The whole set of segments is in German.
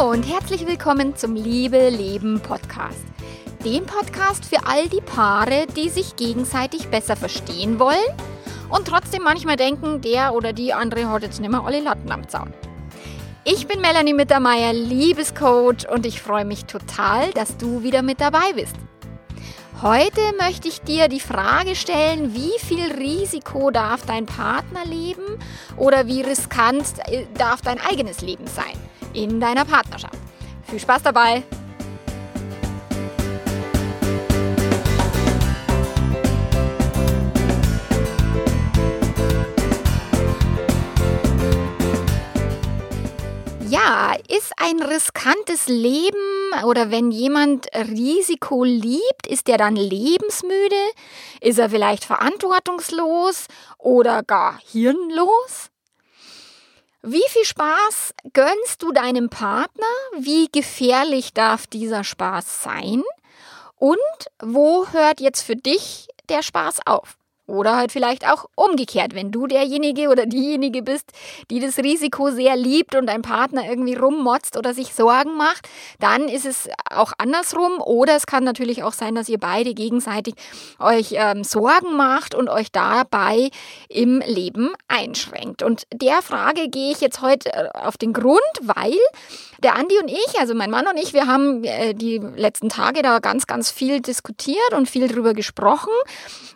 Hallo und herzlich willkommen zum Liebe Leben Podcast. Dem Podcast für all die Paare, die sich gegenseitig besser verstehen wollen und trotzdem manchmal denken, der oder die andere hat jetzt nicht mehr alle Latten am Zaun. Ich bin Melanie Mittermeier, Liebescoach und ich freue mich total, dass du wieder mit dabei bist. Heute möchte ich dir die Frage stellen, wie viel Risiko darf dein Partner leben oder wie riskant darf dein eigenes Leben sein in deiner Partnerschaft. Viel Spaß dabei! Ja, ist ein riskantes Leben oder wenn jemand Risiko liebt, ist er dann lebensmüde? Ist er vielleicht verantwortungslos oder gar hirnlos? Wie viel Spaß gönnst du deinem Partner? Wie gefährlich darf dieser Spaß sein? Und wo hört jetzt für dich der Spaß auf? Oder halt vielleicht auch umgekehrt, wenn du derjenige oder diejenige bist, die das Risiko sehr liebt und dein Partner irgendwie rummotzt oder sich Sorgen macht, dann ist es auch andersrum. Oder es kann natürlich auch sein, dass ihr beide gegenseitig euch ähm, Sorgen macht und euch dabei im Leben einschränkt. Und der Frage gehe ich jetzt heute äh, auf den Grund, weil der Andi und ich, also mein Mann und ich, wir haben äh, die letzten Tage da ganz, ganz viel diskutiert und viel drüber gesprochen,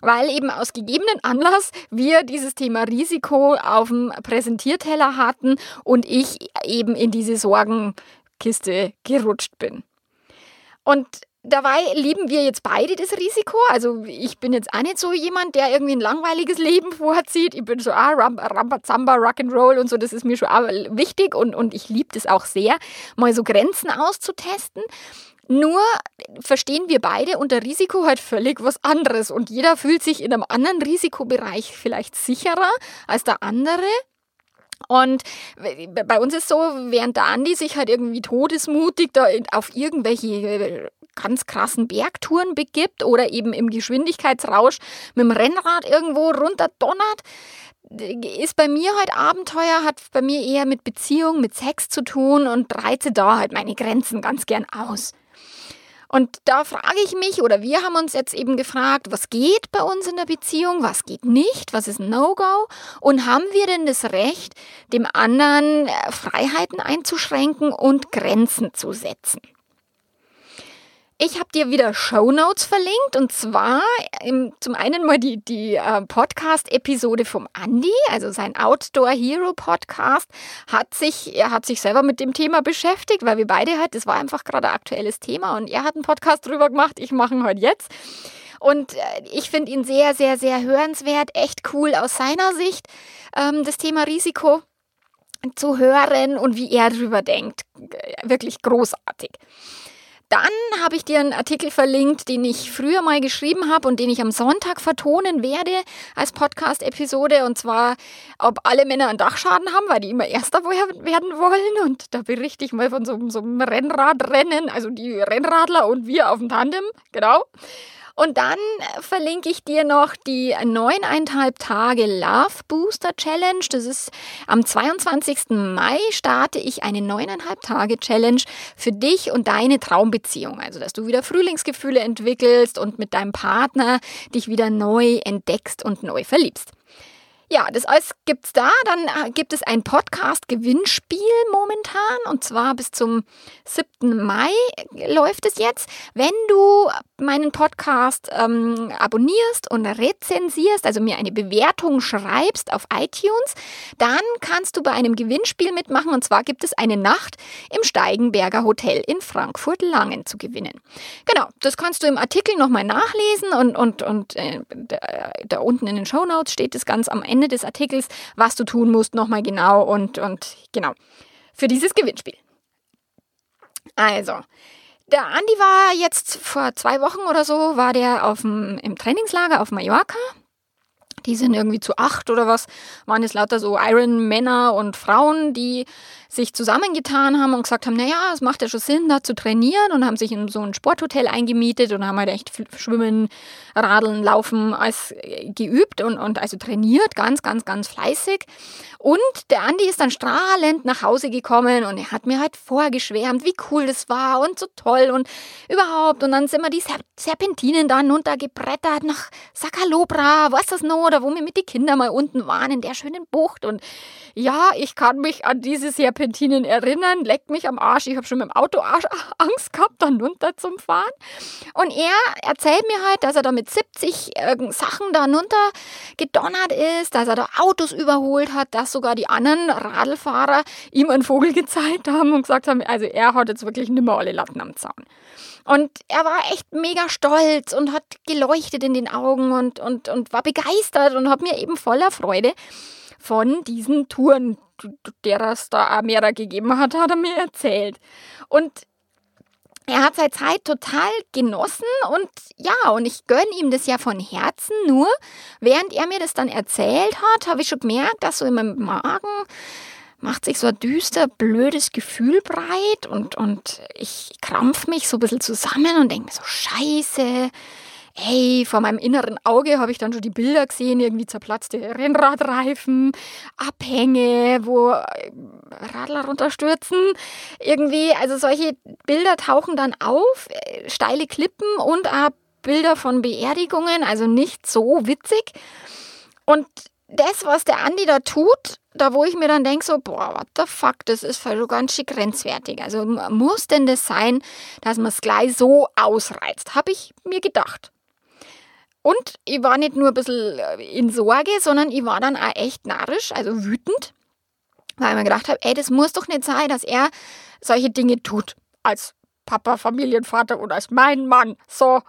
weil eben aus gegebenen Anlass wir dieses Thema Risiko auf dem Präsentierteller hatten und ich eben in diese Sorgenkiste gerutscht bin. Und Dabei lieben wir jetzt beide das Risiko. Also ich bin jetzt auch nicht so jemand, der irgendwie ein langweiliges Leben vorzieht. Ich bin so, ah, Rambazamba, Rock'n'Roll und so, das ist mir schon wichtig und, und ich liebe das auch sehr, mal so Grenzen auszutesten. Nur verstehen wir beide unter Risiko halt völlig was anderes und jeder fühlt sich in einem anderen Risikobereich vielleicht sicherer als der andere. Und bei uns ist so, während der Andi sich halt irgendwie todesmutig da auf irgendwelche ganz krassen Bergtouren begibt oder eben im Geschwindigkeitsrausch mit dem Rennrad irgendwo runterdonnert, ist bei mir halt Abenteuer, hat bei mir eher mit Beziehung, mit Sex zu tun und reize da halt meine Grenzen ganz gern aus. Und da frage ich mich, oder wir haben uns jetzt eben gefragt, was geht bei uns in der Beziehung, was geht nicht, was ist ein No-Go und haben wir denn das Recht, dem anderen äh, Freiheiten einzuschränken und Grenzen zu setzen? Ich habe dir wieder Show Notes verlinkt und zwar im, zum einen mal die, die äh, Podcast-Episode vom Andy, also sein Outdoor Hero Podcast, hat sich, er hat sich selber mit dem Thema beschäftigt, weil wir beide halt, das war einfach gerade ein aktuelles Thema und er hat einen Podcast drüber gemacht, ich mache ihn heute jetzt. Und äh, ich finde ihn sehr, sehr, sehr hörenswert, echt cool aus seiner Sicht, ähm, das Thema Risiko zu hören und wie er drüber denkt. Wirklich großartig. Dann habe ich dir einen Artikel verlinkt, den ich früher mal geschrieben habe und den ich am Sonntag vertonen werde als Podcast-Episode. Und zwar, ob alle Männer einen Dachschaden haben, weil die immer Erster werden wollen. Und da berichte ich mal von so, so einem Rennradrennen, also die Rennradler und wir auf dem Tandem. Genau. Und dann verlinke ich dir noch die neuneinhalb Tage Love Booster Challenge. Das ist am 22. Mai starte ich eine neuneinhalb Tage Challenge für dich und deine Traumbeziehung. Also, dass du wieder Frühlingsgefühle entwickelst und mit deinem Partner dich wieder neu entdeckst und neu verliebst. Ja, das alles gibt's da. Dann äh, gibt es ein Podcast-Gewinnspiel momentan und zwar bis zum 7. Mai läuft es jetzt. Wenn du meinen Podcast ähm, abonnierst und rezensierst, also mir eine Bewertung schreibst auf iTunes, dann kannst du bei einem Gewinnspiel mitmachen und zwar gibt es eine Nacht im Steigenberger Hotel in Frankfurt-Langen zu gewinnen. Genau, das kannst du im Artikel nochmal nachlesen und, und, und äh, da, da unten in den Show Notes steht es ganz am Ende Ende des Artikels, was du tun musst, nochmal genau und, und genau für dieses Gewinnspiel. Also, der Andi war jetzt vor zwei Wochen oder so, war der auf dem, im Trainingslager auf Mallorca. Die sind irgendwie zu acht oder was, waren es lauter so Iron-Männer und Frauen, die sich zusammengetan haben und gesagt haben, naja, es macht ja schon Sinn, da zu trainieren und haben sich in so ein Sporthotel eingemietet und haben halt echt Schwimmen, Radeln, Laufen als äh, geübt und, und also trainiert, ganz, ganz, ganz fleißig. Und der Andi ist dann strahlend nach Hause gekommen und er hat mir halt vorgeschwärmt, wie cool das war und so toll und überhaupt. Und dann sind wir die Serpentinen da runtergebrettert nach Sakalobra, was das noch, oder wo wir mit den Kindern mal unten waren in der schönen Bucht. Und ja, ich kann mich an diese Serpentinen erinnern, leck mich am Arsch. Ich habe schon mit dem Auto Angst gehabt, dann runter zum Fahren. Und er erzählt mir halt, dass er da mit 70 äh, Sachen da runter gedonnert ist, dass er da Autos überholt hat, dass sogar die anderen Radlfahrer ihm einen Vogel gezeigt haben und gesagt haben, also er hat jetzt wirklich nimmer alle Latten am Zaun. Und er war echt mega stolz und hat geleuchtet in den Augen und, und, und war begeistert und hat mir eben voller Freude von diesen Touren, der es da auch mehrere gegeben hat, hat er mir erzählt. Und er hat seine Zeit total genossen und ja, und ich gönne ihm das ja von Herzen. Nur während er mir das dann erzählt hat, habe ich schon gemerkt, dass so in meinem Magen macht sich so ein düster, blödes Gefühl breit und, und ich krampf mich so ein bisschen zusammen und denke mir so, scheiße, ey, vor meinem inneren Auge habe ich dann schon die Bilder gesehen, irgendwie zerplatzte Rennradreifen, Abhänge, wo äh, Radler runterstürzen. Irgendwie, also solche Bilder tauchen dann auf, äh, steile Klippen und auch Bilder von Beerdigungen, also nicht so witzig. Und das, was der Andi da tut, da wo ich mir dann denke, so, boah, what the fuck, das ist voll ganz schön grenzwertig. Also muss denn das sein, dass man es gleich so ausreizt? Habe ich mir gedacht. Und ich war nicht nur ein bisschen äh, in Sorge, sondern ich war dann auch echt narrisch, also wütend, weil ich mir gedacht habe, ey, das muss doch nicht sein, dass er solche Dinge tut. Als Papa, Familienvater und als mein Mann. So,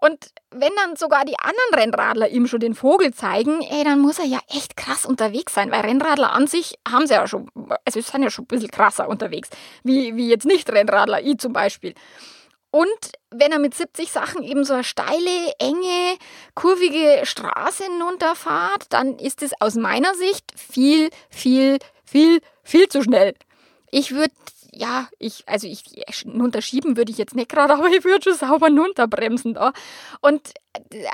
und wenn dann sogar die anderen Rennradler ihm schon den Vogel zeigen, ey, dann muss er ja echt krass unterwegs sein, weil Rennradler an sich haben sie ja schon, also sind ja schon ein bisschen krasser unterwegs, wie, wie jetzt nicht Rennradler, ich zum Beispiel. Und wenn er mit 70 Sachen eben so eine steile, enge, kurvige Straße hinunterfahrt, dann ist es aus meiner Sicht viel, viel, viel, viel zu schnell. Ich würde ja, ich, also ich, unterschieben würde ich jetzt nicht gerade, aber ich würde schon sauber runterbremsen da. Und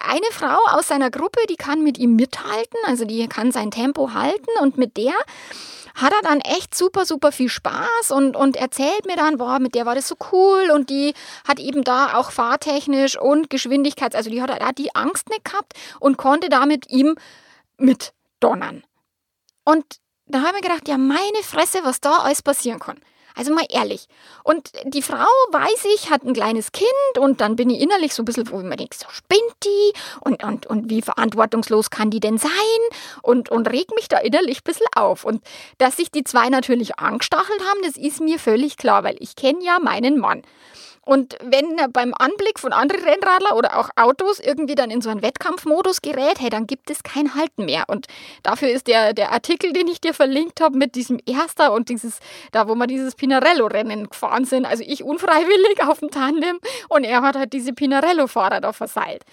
eine Frau aus seiner Gruppe, die kann mit ihm mithalten, also die kann sein Tempo halten und mit der hat er dann echt super, super viel Spaß und, und erzählt mir dann, boah, mit der war das so cool und die hat eben da auch fahrtechnisch und Geschwindigkeits, also die hat da die Angst nicht gehabt und konnte da mit ihm mitdonnern. Und da habe ich mir gedacht, ja, meine Fresse, was da alles passieren kann. Also mal ehrlich. Und die Frau, weiß ich, hat ein kleines Kind und dann bin ich innerlich so ein bisschen, wo ich mir denke, so spinnt die und, und, und wie verantwortungslos kann die denn sein? Und, und reg mich da innerlich ein bisschen auf. Und dass sich die zwei natürlich angestachelt haben, das ist mir völlig klar, weil ich kenne ja meinen Mann. Und wenn er beim Anblick von anderen Rennradler oder auch Autos irgendwie dann in so einen Wettkampfmodus gerät, hey, dann gibt es kein Halten mehr. Und dafür ist der, der Artikel, den ich dir verlinkt habe, mit diesem Erster und dieses, da wo wir dieses Pinarello-Rennen gefahren sind, also ich unfreiwillig auf dem Tandem und er hat halt diese Pinarello-Fahrer da verseilt.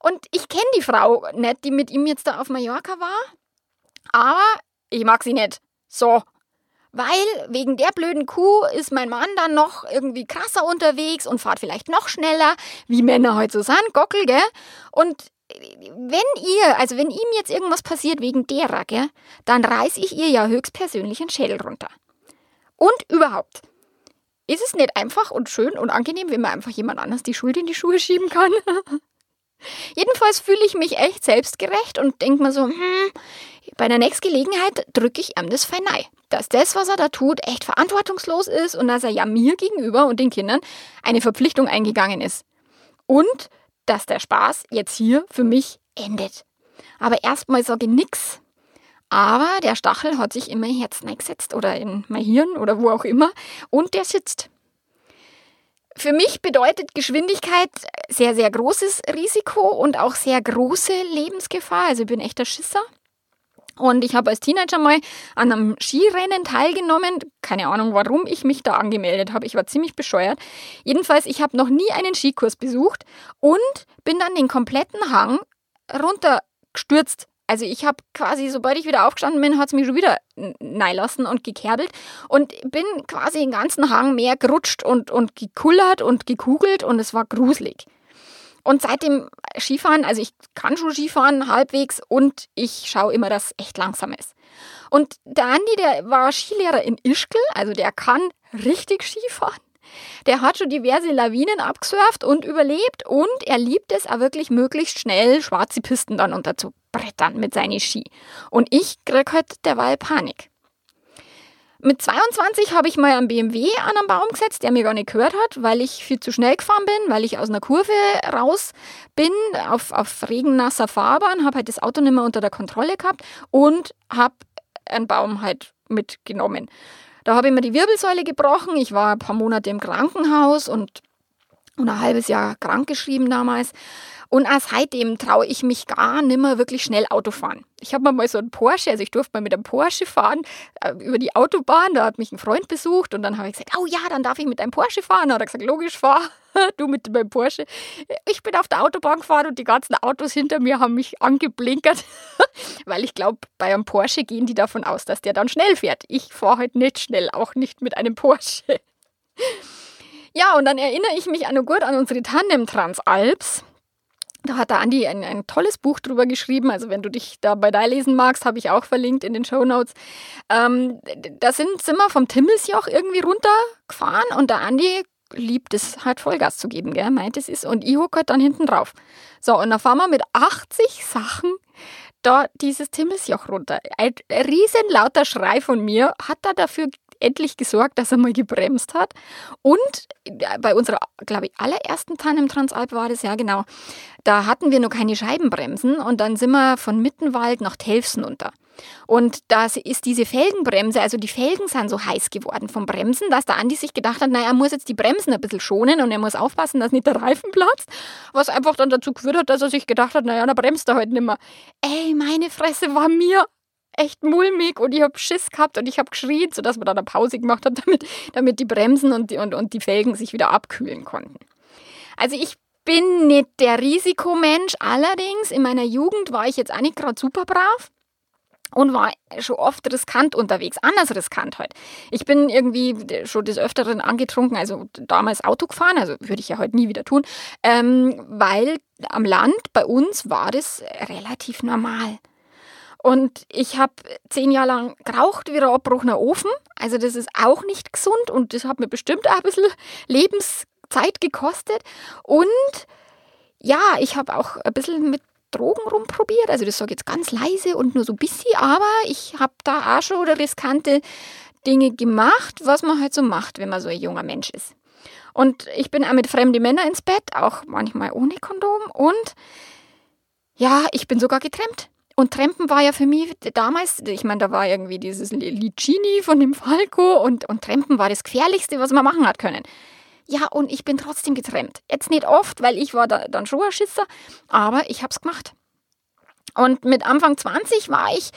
Und ich kenne die Frau nicht, die mit ihm jetzt da auf Mallorca war, aber ich mag sie nicht. So, weil wegen der blöden Kuh ist mein Mann dann noch irgendwie krasser unterwegs und fahrt vielleicht noch schneller, wie Männer heute so sind, Gockel, gell? Und wenn ihr, also wenn ihm jetzt irgendwas passiert wegen derer, gell, dann reiß ich ihr ja höchstpersönlich einen Schädel runter. Und überhaupt, ist es nicht einfach und schön und angenehm, wenn man einfach jemand anders die Schuld in die Schuhe schieben kann? Jedenfalls fühle ich mich echt selbstgerecht und denke mir so, hm, bei der nächsten Gelegenheit drücke ich ihm das fein dass das, was er da tut, echt verantwortungslos ist und dass er ja mir gegenüber und den Kindern eine Verpflichtung eingegangen ist. Und dass der Spaß jetzt hier für mich endet. Aber erstmal sage ich nix. Aber der Stachel hat sich in mein Herz eingesetzt oder in mein Hirn oder wo auch immer und der sitzt. Für mich bedeutet Geschwindigkeit sehr, sehr großes Risiko und auch sehr große Lebensgefahr. Also ich bin echter Schisser. Und ich habe als Teenager mal an einem Skirennen teilgenommen. Keine Ahnung, warum ich mich da angemeldet habe. Ich war ziemlich bescheuert. Jedenfalls, ich habe noch nie einen Skikurs besucht und bin dann den kompletten Hang runter gestürzt. Also ich habe quasi, sobald ich wieder aufgestanden bin, hat es mich schon wieder lassen und gekerbelt und bin quasi den ganzen Hang mehr gerutscht und, und gekullert und gekugelt und es war gruselig. Und seitdem Skifahren, also ich kann schon Skifahren halbwegs und ich schaue immer, dass es echt langsam ist. Und der Andi, der war Skilehrer in Ischgl, also der kann richtig Skifahren. Der hat schon diverse Lawinen abgesurft und überlebt und er liebt es auch wirklich möglichst schnell schwarze Pisten dann unterzubrettern mit seinen Ski. Und ich krieg halt derweil Panik. Mit 22 habe ich mal einen BMW an einen Baum gesetzt, der mir gar nicht gehört hat, weil ich viel zu schnell gefahren bin, weil ich aus einer Kurve raus bin auf, auf regennasser Fahrbahn, habe halt das Auto nicht mehr unter der Kontrolle gehabt und habe einen Baum halt mitgenommen. Da habe ich mir die Wirbelsäule gebrochen. Ich war ein paar Monate im Krankenhaus und, und ein halbes Jahr krankgeschrieben damals. Und auch seitdem traue ich mich gar nicht mehr wirklich schnell Auto fahren. Ich habe mal so einen Porsche, also ich durfte mal mit einem Porsche fahren äh, über die Autobahn. Da hat mich ein Freund besucht und dann habe ich gesagt, oh ja, dann darf ich mit einem Porsche fahren. Da hat er gesagt, logisch, fahr du mit meinem Porsche. Ich bin auf der Autobahn gefahren und die ganzen Autos hinter mir haben mich angeblinkert, weil ich glaube, bei einem Porsche gehen die davon aus, dass der dann schnell fährt. Ich fahre halt nicht schnell, auch nicht mit einem Porsche. Ja, und dann erinnere ich mich noch gut an unsere Tandem Transalps. Da hat der Andi ein, ein tolles Buch drüber geschrieben. Also wenn du dich da bei da lesen magst, habe ich auch verlinkt in den Show Notes. Ähm, da sind, wir vom Timmelsjoch irgendwie runtergefahren und der Andi liebt es halt Vollgas zu geben, gell? meint es ist. Und ich hocke halt dann hinten drauf. So, und dann fahren wir mit 80 Sachen da dieses Timmelsjoch runter. Ein riesen lauter Schrei von mir hat da dafür endlich gesorgt, dass er mal gebremst hat. Und äh, bei unserer, glaube ich, allerersten Tandem Transalp war das, ja genau, da hatten wir noch keine Scheibenbremsen und dann sind wir von Mittenwald nach Telfsen unter. Und da ist diese Felgenbremse, also die Felgen sind so heiß geworden vom Bremsen, dass der Andi sich gedacht hat, naja, er muss jetzt die Bremsen ein bisschen schonen und er muss aufpassen, dass nicht der Reifen platzt. Was einfach dann dazu geführt hat, dass er sich gedacht hat, naja, dann bremst er heute nicht mehr. Ey, meine Fresse war mir echt mulmig und ich habe Schiss gehabt und ich habe geschrien, sodass wir dann eine Pause gemacht haben, damit, damit die Bremsen und die, und, und die Felgen sich wieder abkühlen konnten. Also ich bin nicht der Risikomensch, allerdings in meiner Jugend war ich jetzt auch nicht gerade super brav und war schon oft riskant unterwegs, anders riskant halt. Ich bin irgendwie schon des Öfteren angetrunken, also damals Auto gefahren, also würde ich ja heute nie wieder tun, ähm, weil am Land bei uns war das relativ normal. Und ich habe zehn Jahre lang geraucht wie ein abbruchener Ofen. Also das ist auch nicht gesund und das hat mir bestimmt auch ein bisschen Lebenszeit gekostet. Und ja, ich habe auch ein bisschen mit Drogen rumprobiert. Also das sage ich jetzt ganz leise und nur so ein bisschen, aber ich habe da auch schon riskante Dinge gemacht, was man halt so macht, wenn man so ein junger Mensch ist. Und ich bin auch mit fremden Männern ins Bett, auch manchmal ohne Kondom. Und ja, ich bin sogar getrennt. Und Trampen war ja für mich damals, ich meine, da war irgendwie dieses Licini von dem Falco und, und Trampen war das Gefährlichste, was man machen hat können. Ja, und ich bin trotzdem getrennt. Jetzt nicht oft, weil ich war da, dann schon ein Schisser, aber ich habe es gemacht. Und mit Anfang 20 war ich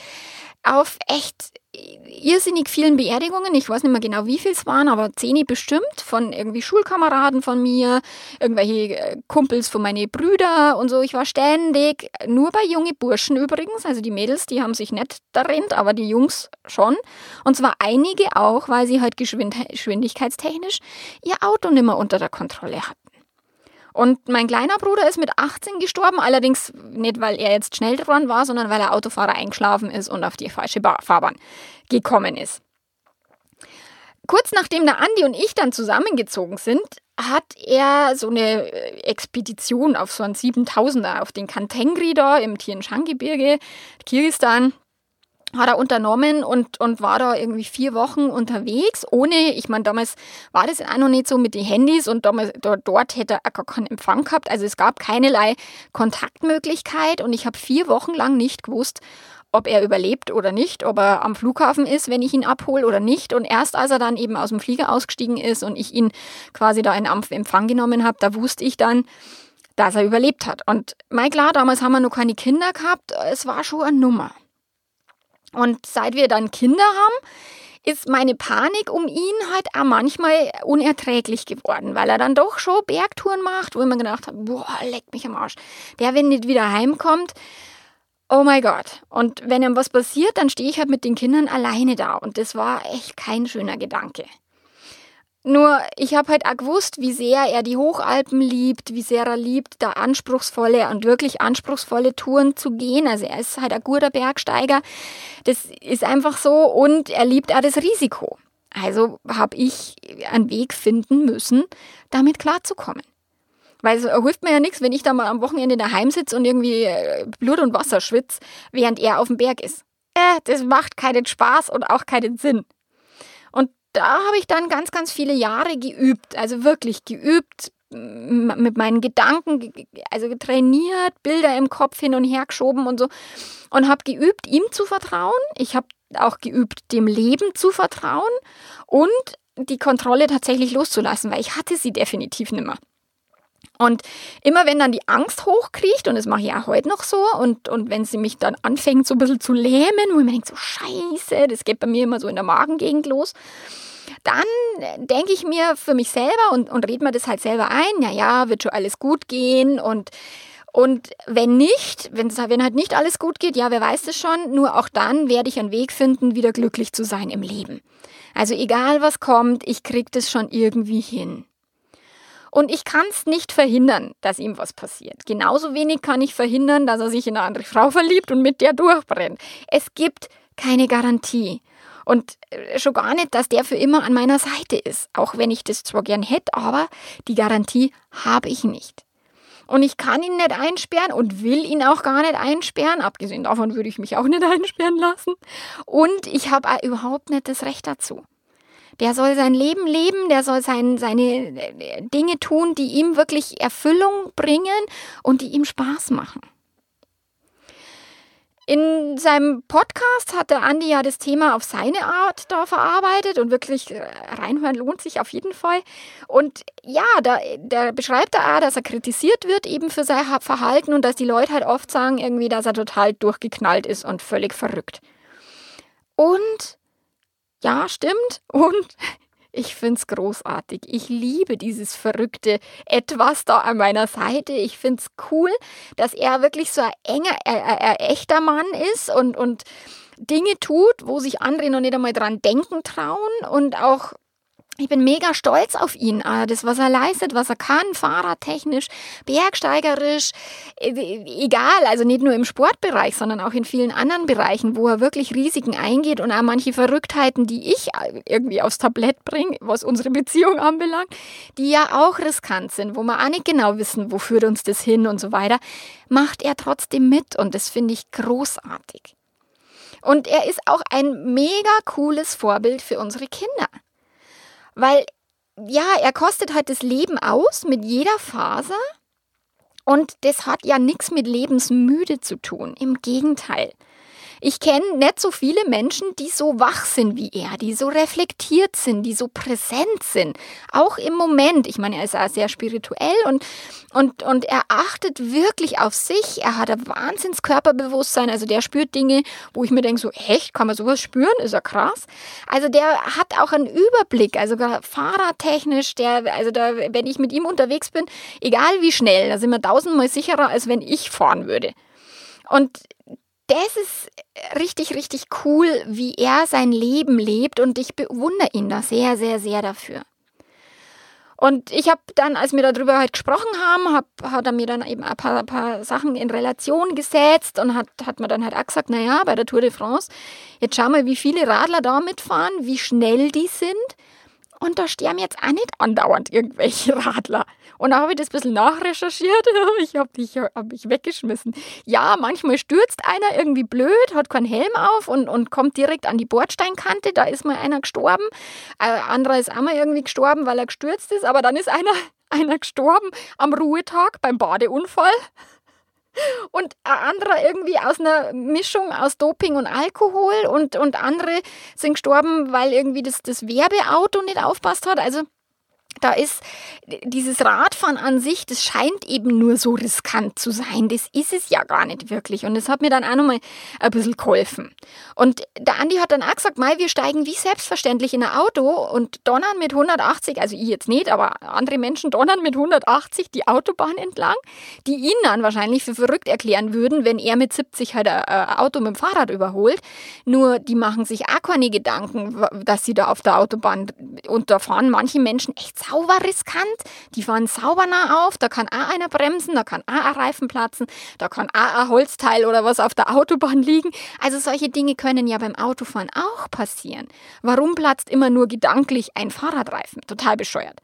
auf echt irrsinnig vielen Beerdigungen. Ich weiß nicht mehr genau, wie viel es waren, aber zehn bestimmt von irgendwie Schulkameraden von mir, irgendwelche äh, Kumpels von meinen Brüdern und so. Ich war ständig, nur bei junge Burschen übrigens, also die Mädels, die haben sich nicht darin, aber die Jungs schon. Und zwar einige auch, weil sie halt geschwindigkeitstechnisch ihr Auto nicht mehr unter der Kontrolle hatten. Und mein kleiner Bruder ist mit 18 gestorben, allerdings nicht, weil er jetzt schnell dran war, sondern weil er Autofahrer eingeschlafen ist und auf die falsche Fahrbahn gekommen ist. Kurz nachdem der Andi und ich dann zusammengezogen sind, hat er so eine Expedition auf so einen 7000er auf den Kantengri da im Tien Shan Gebirge, Kirgistan, hat er unternommen und, und war da irgendwie vier Wochen unterwegs, ohne, ich meine, damals war das auch noch nicht so mit den Handys und damals, dort hätte er gar keinen Empfang gehabt. Also es gab keinerlei Kontaktmöglichkeit und ich habe vier Wochen lang nicht gewusst, ob er überlebt oder nicht, ob er am Flughafen ist, wenn ich ihn abhole oder nicht. Und erst als er dann eben aus dem Flieger ausgestiegen ist und ich ihn quasi da in Empfang genommen habe, da wusste ich dann, dass er überlebt hat. Und mein klar, damals haben wir noch keine Kinder gehabt, es war schon eine Nummer. Und seit wir dann Kinder haben, ist meine Panik um ihn halt auch manchmal unerträglich geworden, weil er dann doch schon Bergtouren macht, wo ich mir gedacht habe, boah, leck mich am Arsch. Der, wenn nicht wieder heimkommt, oh mein Gott. Und wenn ihm was passiert, dann stehe ich halt mit den Kindern alleine da. Und das war echt kein schöner Gedanke. Nur, ich habe halt auch gewusst, wie sehr er die Hochalpen liebt, wie sehr er liebt, da anspruchsvolle und wirklich anspruchsvolle Touren zu gehen. Also er ist halt ein guter Bergsteiger. Das ist einfach so. Und er liebt auch das Risiko. Also habe ich einen Weg finden müssen, damit klarzukommen. Weil es hilft mir ja nichts, wenn ich da mal am Wochenende daheim sitze und irgendwie äh, Blut und Wasser schwitze, während er auf dem Berg ist. Äh, das macht keinen Spaß und auch keinen Sinn da habe ich dann ganz, ganz viele Jahre geübt, also wirklich geübt, mit meinen Gedanken, also trainiert, Bilder im Kopf hin und her geschoben und so und habe geübt, ihm zu vertrauen. Ich habe auch geübt, dem Leben zu vertrauen und die Kontrolle tatsächlich loszulassen, weil ich hatte sie definitiv nicht mehr. Und immer wenn dann die Angst hochkriecht, und das mache ich auch heute noch so, und, und wenn sie mich dann anfängt so ein bisschen zu lähmen, wo ich mir denke, so scheiße, das geht bei mir immer so in der Magengegend los, dann denke ich mir für mich selber und, und rede mir das halt selber ein, ja, ja, wird schon alles gut gehen und und wenn nicht, wenn, wenn halt nicht alles gut geht, ja, wer weiß es schon, nur auch dann werde ich einen Weg finden, wieder glücklich zu sein im Leben. Also egal was kommt, ich krieg das schon irgendwie hin. Und ich kann es nicht verhindern, dass ihm was passiert. Genauso wenig kann ich verhindern, dass er sich in eine andere Frau verliebt und mit der durchbrennt. Es gibt keine Garantie. Und äh, schon gar nicht, dass der für immer an meiner Seite ist. Auch wenn ich das zwar gern hätte, aber die Garantie habe ich nicht. Und ich kann ihn nicht einsperren und will ihn auch gar nicht einsperren. Abgesehen davon würde ich mich auch nicht einsperren lassen. Und ich habe überhaupt nicht das Recht dazu. Der soll sein Leben leben, der soll sein, seine äh, Dinge tun, die ihm wirklich Erfüllung bringen und die ihm Spaß machen. In seinem Podcast hat der Andi ja das Thema auf seine Art da verarbeitet und wirklich äh, reinhören lohnt sich auf jeden Fall. Und ja, da, da beschreibt er auch, dass er kritisiert wird eben für sein Verhalten und dass die Leute halt oft sagen irgendwie, dass er total durchgeknallt ist und völlig verrückt. Und ja, stimmt. Und ich finde es großartig. Ich liebe dieses verrückte Etwas da an meiner Seite. Ich finde es cool, dass er wirklich so ein enger, äh, äh, echter Mann ist und, und Dinge tut, wo sich andere noch nicht einmal dran denken trauen und auch ich bin mega stolz auf ihn. Ah, das, was er leistet, was er kann, fahrradtechnisch, bergsteigerisch, äh, egal, also nicht nur im Sportbereich, sondern auch in vielen anderen Bereichen, wo er wirklich Risiken eingeht und auch manche Verrücktheiten, die ich irgendwie aufs Tablett bringe, was unsere Beziehung anbelangt, die ja auch riskant sind, wo wir auch nicht genau wissen, wo führt uns das hin und so weiter, macht er trotzdem mit und das finde ich großartig. Und er ist auch ein mega cooles Vorbild für unsere Kinder. Weil, ja, er kostet halt das Leben aus mit jeder Faser. Und das hat ja nichts mit lebensmüde zu tun. Im Gegenteil. Ich kenne nicht so viele Menschen, die so wach sind wie er, die so reflektiert sind, die so präsent sind. Auch im Moment. Ich meine, er ist auch sehr spirituell und, und, und er achtet wirklich auf sich. Er hat ein Wahnsinnskörperbewusstsein. Also der spürt Dinge, wo ich mir denke, so echt, kann man sowas spüren? Ist ja krass. Also der hat auch einen Überblick, also fahrradtechnisch, der, also da, wenn ich mit ihm unterwegs bin, egal wie schnell, da sind wir tausendmal sicherer, als wenn ich fahren würde. Und das ist richtig, richtig cool, wie er sein Leben lebt und ich bewundere ihn da sehr, sehr, sehr dafür. Und ich habe dann, als wir darüber halt gesprochen haben, hab, hat er mir dann eben ein paar, ein paar Sachen in Relation gesetzt und hat, hat mir dann halt auch gesagt, naja, bei der Tour de France, jetzt schau mal, wie viele Radler da mitfahren, wie schnell die sind. Und da sterben jetzt auch nicht andauernd irgendwelche Radler. Und da habe ich das ein bisschen nachrecherchiert. Ich habe mich, hab mich weggeschmissen. Ja, manchmal stürzt einer irgendwie blöd, hat keinen Helm auf und, und kommt direkt an die Bordsteinkante. Da ist mal einer gestorben. Ein anderer ist auch mal irgendwie gestorben, weil er gestürzt ist. Aber dann ist einer, einer gestorben am Ruhetag beim Badeunfall. Und ein anderer irgendwie aus einer Mischung aus Doping und Alkohol und, und andere sind gestorben, weil irgendwie das, das Werbeauto nicht aufpasst hat. Also da ist dieses Radfahren an sich, das scheint eben nur so riskant zu sein. Das ist es ja gar nicht wirklich. Und das hat mir dann auch nochmal ein bisschen geholfen. Und der Andi hat dann auch gesagt, Mai, wir steigen wie selbstverständlich in ein Auto und donnern mit 180, also ich jetzt nicht, aber andere Menschen donnern mit 180 die Autobahn entlang, die ihn dann wahrscheinlich für verrückt erklären würden, wenn er mit 70 halt ein Auto mit dem Fahrrad überholt. Nur die machen sich auch keine Gedanken, dass sie da auf der Autobahn und da fahren manche Menschen echt sauber riskant. Die fahren sauber nah auf, da kann auch einer bremsen, da kann auch ein Reifen platzen, da kann auch ein Holzteil oder was auf der Autobahn liegen. Also solche Dinge können ja beim Autofahren auch passieren. Warum platzt immer nur gedanklich ein Fahrradreifen? Total bescheuert.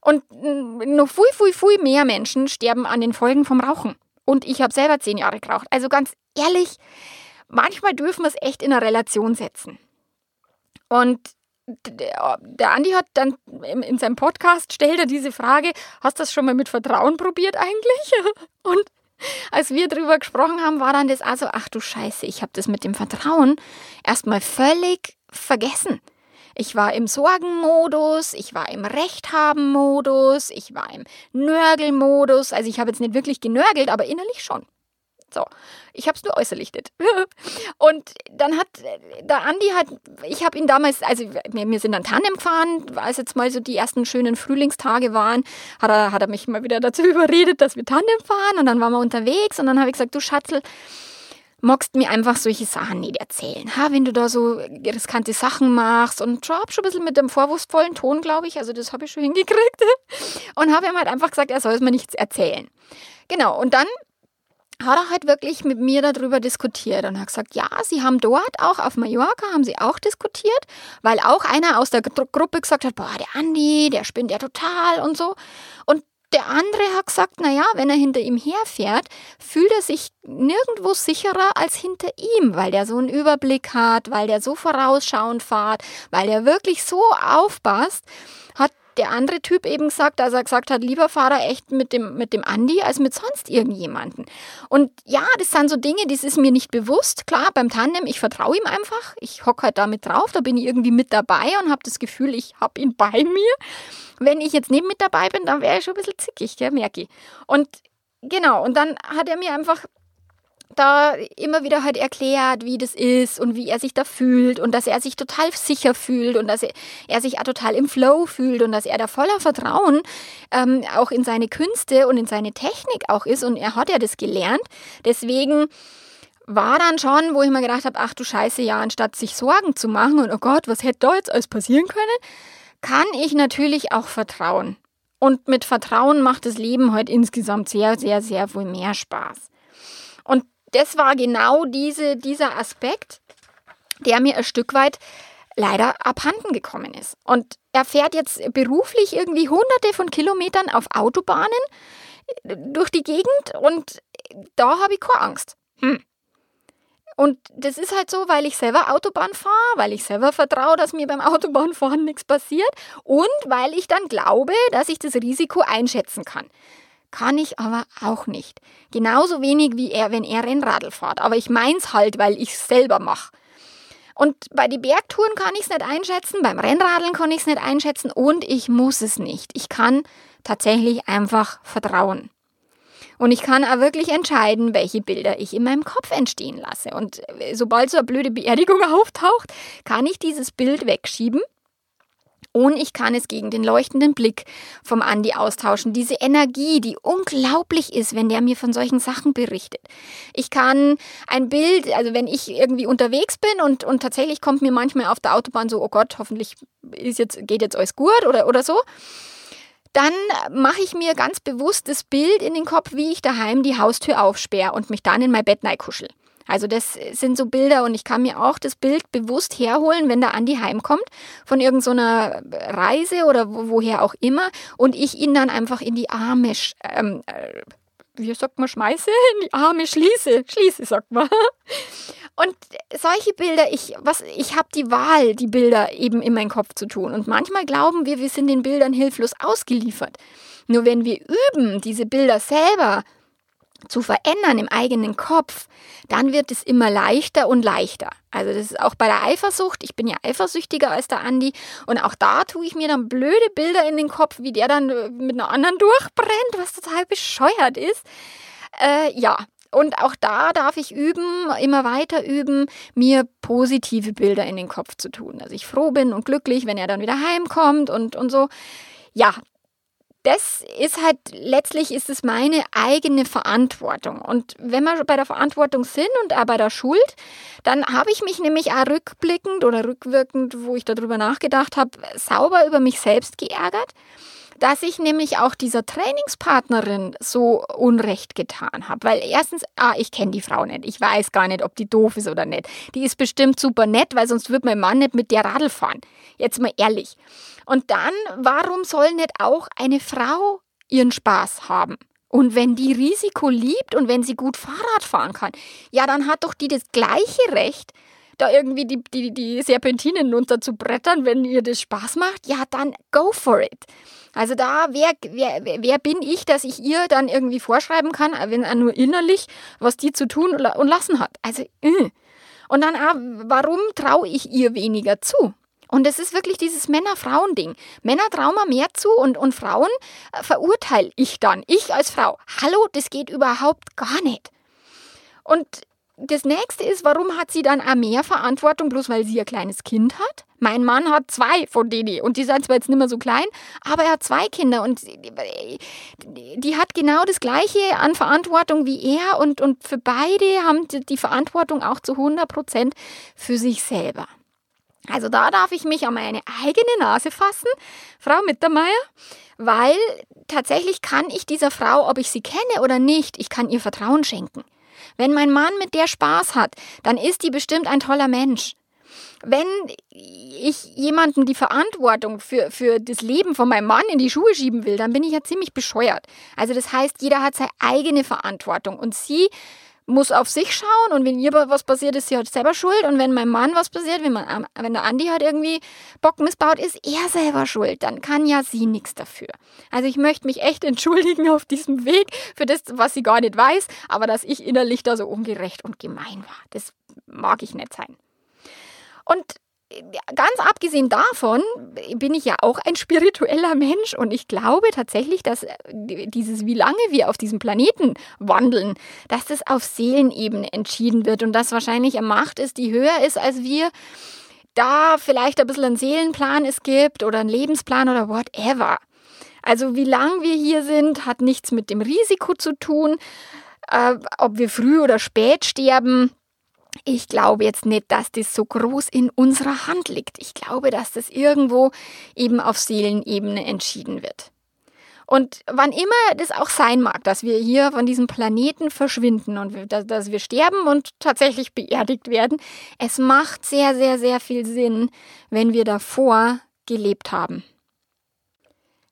Und noch viel, viel, viel mehr Menschen sterben an den Folgen vom Rauchen. Und ich habe selber zehn Jahre geraucht. Also ganz ehrlich, manchmal dürfen wir es echt in eine Relation setzen. Und der Andi hat dann in seinem Podcast stellt er diese Frage, hast du das schon mal mit Vertrauen probiert eigentlich? Und als wir darüber gesprochen haben, war dann das also, ach du Scheiße, ich habe das mit dem Vertrauen erstmal völlig vergessen. Ich war im Sorgenmodus, ich war im Rechthaben-Modus, ich war im Nörgelmodus. Also ich habe jetzt nicht wirklich genörgelt, aber innerlich schon. So, ich habe es nur äußerlich nicht. Und dann hat der Andi hat, ich habe ihn damals, also wir, sind dann Tandem gefahren, als jetzt mal so die ersten schönen Frühlingstage waren, hat er, hat er mich mal wieder dazu überredet, dass wir Tandem fahren und dann waren wir unterwegs und dann habe ich gesagt, du Schatzel, magst mir einfach solche Sachen nicht erzählen. Ha, wenn du da so riskante Sachen machst und schon, schon ein bisschen mit dem vorwurfsvollen Ton, glaube ich, also das habe ich schon hingekriegt. Und habe ihm halt einfach gesagt, er soll es mir nichts erzählen. Genau, und dann hat er halt wirklich mit mir darüber diskutiert und hat gesagt, ja, sie haben dort auch auf Mallorca, haben sie auch diskutiert, weil auch einer aus der Gruppe gesagt hat, boah, der Andi, der spinnt ja total und so. Und der andere hat gesagt, naja, wenn er hinter ihm herfährt, fühlt er sich nirgendwo sicherer als hinter ihm, weil der so einen Überblick hat, weil der so vorausschauend fährt, weil der wirklich so aufpasst der andere Typ eben gesagt, dass er gesagt hat, lieber Fahrer echt mit dem, mit dem Andi als mit sonst irgendjemanden. Und ja, das sind so Dinge, das ist mir nicht bewusst. Klar, beim Tandem, ich vertraue ihm einfach. Ich hocke halt damit drauf, da bin ich irgendwie mit dabei und habe das Gefühl, ich habe ihn bei mir. Wenn ich jetzt nicht mit dabei bin, dann wäre ich schon ein bisschen zickig, merke ich. Und genau, und dann hat er mir einfach da immer wieder halt erklärt, wie das ist und wie er sich da fühlt und dass er sich total sicher fühlt und dass er, er sich auch total im Flow fühlt und dass er da voller Vertrauen ähm, auch in seine Künste und in seine Technik auch ist und er hat ja das gelernt. Deswegen war dann schon, wo ich mir gedacht habe, ach du Scheiße, ja, anstatt sich Sorgen zu machen und oh Gott, was hätte da jetzt alles passieren können, kann ich natürlich auch vertrauen. Und mit Vertrauen macht das Leben heute insgesamt sehr, sehr, sehr viel mehr Spaß. Das war genau diese, dieser Aspekt, der mir ein Stück weit leider abhanden gekommen ist. Und er fährt jetzt beruflich irgendwie hunderte von Kilometern auf Autobahnen äh, durch die Gegend und da habe ich keine Angst. Hm. Und das ist halt so, weil ich selber Autobahn fahre, weil ich selber vertraue, dass mir beim Autobahnfahren nichts passiert und weil ich dann glaube, dass ich das Risiko einschätzen kann. Kann ich aber auch nicht. Genauso wenig wie er, wenn er Rennradl fährt. Aber ich meins halt, weil ich es selber mache. Und bei den Bergtouren kann ich es nicht einschätzen, beim Rennradeln kann ich es nicht einschätzen und ich muss es nicht. Ich kann tatsächlich einfach vertrauen. Und ich kann auch wirklich entscheiden, welche Bilder ich in meinem Kopf entstehen lasse. Und sobald so eine blöde Beerdigung auftaucht, kann ich dieses Bild wegschieben und ich kann es gegen den leuchtenden Blick vom Andi austauschen. Diese Energie, die unglaublich ist, wenn der mir von solchen Sachen berichtet. Ich kann ein Bild, also wenn ich irgendwie unterwegs bin und, und tatsächlich kommt mir manchmal auf der Autobahn so, oh Gott, hoffentlich ist jetzt, geht jetzt alles gut oder, oder so dann mache ich mir ganz bewusst das Bild in den Kopf, wie ich daheim die Haustür aufsperre und mich dann in mein Bett kuschel. Also das sind so Bilder und ich kann mir auch das Bild bewusst herholen, wenn der Andi heimkommt von irgendeiner Reise oder woher auch immer und ich ihn dann einfach in die Arme, ähm, äh, wie sagt man, schmeiße, in die Arme schließe, schließe sagt man. Und solche Bilder, ich, ich habe die Wahl, die Bilder eben in meinen Kopf zu tun. Und manchmal glauben wir, wir sind den Bildern hilflos ausgeliefert. Nur wenn wir üben, diese Bilder selber zu verändern im eigenen Kopf, dann wird es immer leichter und leichter. Also das ist auch bei der Eifersucht. Ich bin ja eifersüchtiger als der Andi und auch da tue ich mir dann blöde Bilder in den Kopf, wie der dann äh, mit einer anderen durchbrennt, was total bescheuert ist. Äh, ja, und auch da darf ich üben, immer weiter üben, mir positive Bilder in den Kopf zu tun. Dass ich froh bin und glücklich, wenn er dann wieder heimkommt und, und so. Ja, das ist halt, letztlich ist es meine eigene Verantwortung. Und wenn wir bei der Verantwortung sind und auch bei der Schuld, dann habe ich mich nämlich auch rückblickend oder rückwirkend, wo ich darüber nachgedacht habe, sauber über mich selbst geärgert dass ich nämlich auch dieser Trainingspartnerin so Unrecht getan habe. Weil erstens, ah, ich kenne die Frau nicht. Ich weiß gar nicht, ob die doof ist oder nicht. Die ist bestimmt super nett, weil sonst würde mein Mann nicht mit der Radl fahren. Jetzt mal ehrlich. Und dann, warum soll nicht auch eine Frau ihren Spaß haben? Und wenn die Risiko liebt und wenn sie gut Fahrrad fahren kann, ja, dann hat doch die das gleiche Recht, da irgendwie die, die, die Serpentinen runter zu brettern, wenn ihr das Spaß macht, ja, dann go for it. Also da, wer, wer, wer bin ich, dass ich ihr dann irgendwie vorschreiben kann, wenn er nur innerlich, was die zu tun und lassen hat. Also, äh. und dann, auch, warum traue ich ihr weniger zu? Und es ist wirklich dieses Männer-Frauen-Ding. Männer trauen mir mehr zu und, und Frauen äh, verurteile ich dann. Ich als Frau. Hallo, das geht überhaupt gar nicht. Und das nächste ist, warum hat sie dann auch mehr Verantwortung, bloß weil sie ein kleines Kind hat? Mein Mann hat zwei von denen und die sind zwar jetzt nicht mehr so klein, aber er hat zwei Kinder und die hat genau das Gleiche an Verantwortung wie er und, und für beide haben die Verantwortung auch zu 100 Prozent für sich selber. Also da darf ich mich an meine eigene Nase fassen, Frau Mittermeier, weil tatsächlich kann ich dieser Frau, ob ich sie kenne oder nicht, ich kann ihr Vertrauen schenken. Wenn mein Mann mit der Spaß hat, dann ist die bestimmt ein toller Mensch. Wenn ich jemanden die Verantwortung für, für das Leben von meinem Mann in die Schuhe schieben will, dann bin ich ja ziemlich bescheuert. Also das heißt, jeder hat seine eigene Verantwortung und sie muss auf sich schauen und wenn ihr was passiert, ist sie halt selber schuld und wenn meinem Mann was passiert, wenn, man, wenn der Andi halt irgendwie Bock missbaut, ist er selber schuld. Dann kann ja sie nichts dafür. Also ich möchte mich echt entschuldigen auf diesem Weg für das, was sie gar nicht weiß, aber dass ich innerlich da so ungerecht und gemein war. Das mag ich nicht sein. Und ganz abgesehen davon bin ich ja auch ein spiritueller Mensch und ich glaube tatsächlich, dass äh, dieses, wie lange wir auf diesem Planeten wandeln, dass das auf Seelenebene entschieden wird und dass wahrscheinlich eine Macht ist, die höher ist als wir, da vielleicht ein bisschen einen Seelenplan es gibt oder einen Lebensplan oder whatever. Also wie lang wir hier sind, hat nichts mit dem Risiko zu tun, äh, ob wir früh oder spät sterben ich glaube jetzt nicht, dass das so groß in unserer Hand liegt. Ich glaube, dass das irgendwo eben auf Seelenebene entschieden wird. Und wann immer das auch sein mag, dass wir hier von diesem Planeten verschwinden und dass wir sterben und tatsächlich beerdigt werden, es macht sehr, sehr, sehr viel Sinn, wenn wir davor gelebt haben.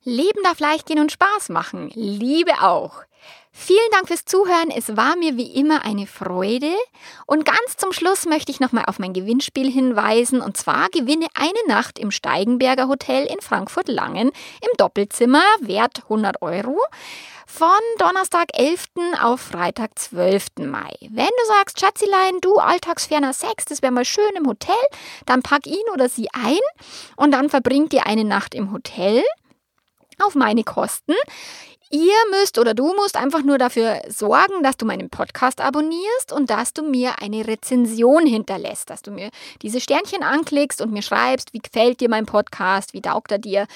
Leben darf leicht gehen und Spaß machen. Liebe auch. Vielen Dank fürs Zuhören. Es war mir wie immer eine Freude. Und ganz zum Schluss möchte ich nochmal auf mein Gewinnspiel hinweisen. Und zwar gewinne eine Nacht im Steigenberger Hotel in Frankfurt-Langen im Doppelzimmer, wert 100 Euro. Von Donnerstag 11. auf Freitag 12. Mai. Wenn du sagst, Schatzilein, du alltagsferner Sex, das wäre mal schön im Hotel, dann pack ihn oder sie ein und dann verbringt ihr eine Nacht im Hotel auf meine Kosten. Ihr müsst oder du musst einfach nur dafür sorgen, dass du meinen Podcast abonnierst und dass du mir eine Rezension hinterlässt, dass du mir diese Sternchen anklickst und mir schreibst, wie gefällt dir mein Podcast, wie taugt er dir.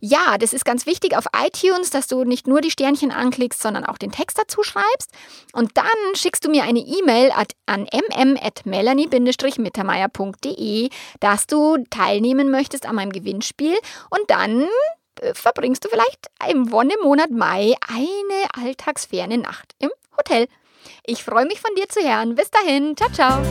Ja, das ist ganz wichtig auf iTunes, dass du nicht nur die Sternchen anklickst, sondern auch den Text dazu schreibst. Und dann schickst du mir eine E-Mail an mm.melanie-mittermeier.de, dass du teilnehmen möchtest an meinem Gewinnspiel und dann verbringst du vielleicht im Wonnemonat Mai eine alltagsferne Nacht im Hotel. Ich freue mich von dir zu hören. Bis dahin. Ciao, ciao.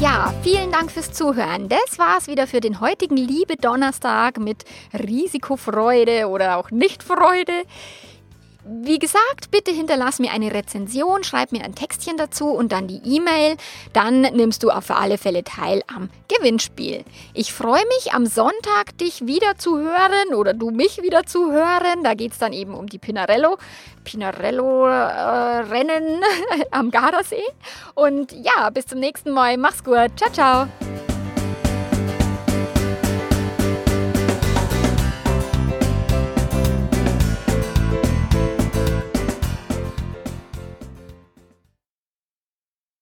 Ja, vielen Dank fürs Zuhören. Das war's wieder für den heutigen Liebe Donnerstag mit Risikofreude oder auch Nichtfreude. Wie gesagt, bitte hinterlass mir eine Rezension, schreib mir ein Textchen dazu und dann die E-Mail. Dann nimmst du auf alle Fälle teil am Gewinnspiel. Ich freue mich am Sonntag, dich wieder zu hören oder du mich wieder zu hören. Da geht es dann eben um die Pinarello. Pinarello-Rennen äh, am Gardasee. Und ja, bis zum nächsten Mal. Mach's gut. Ciao, ciao.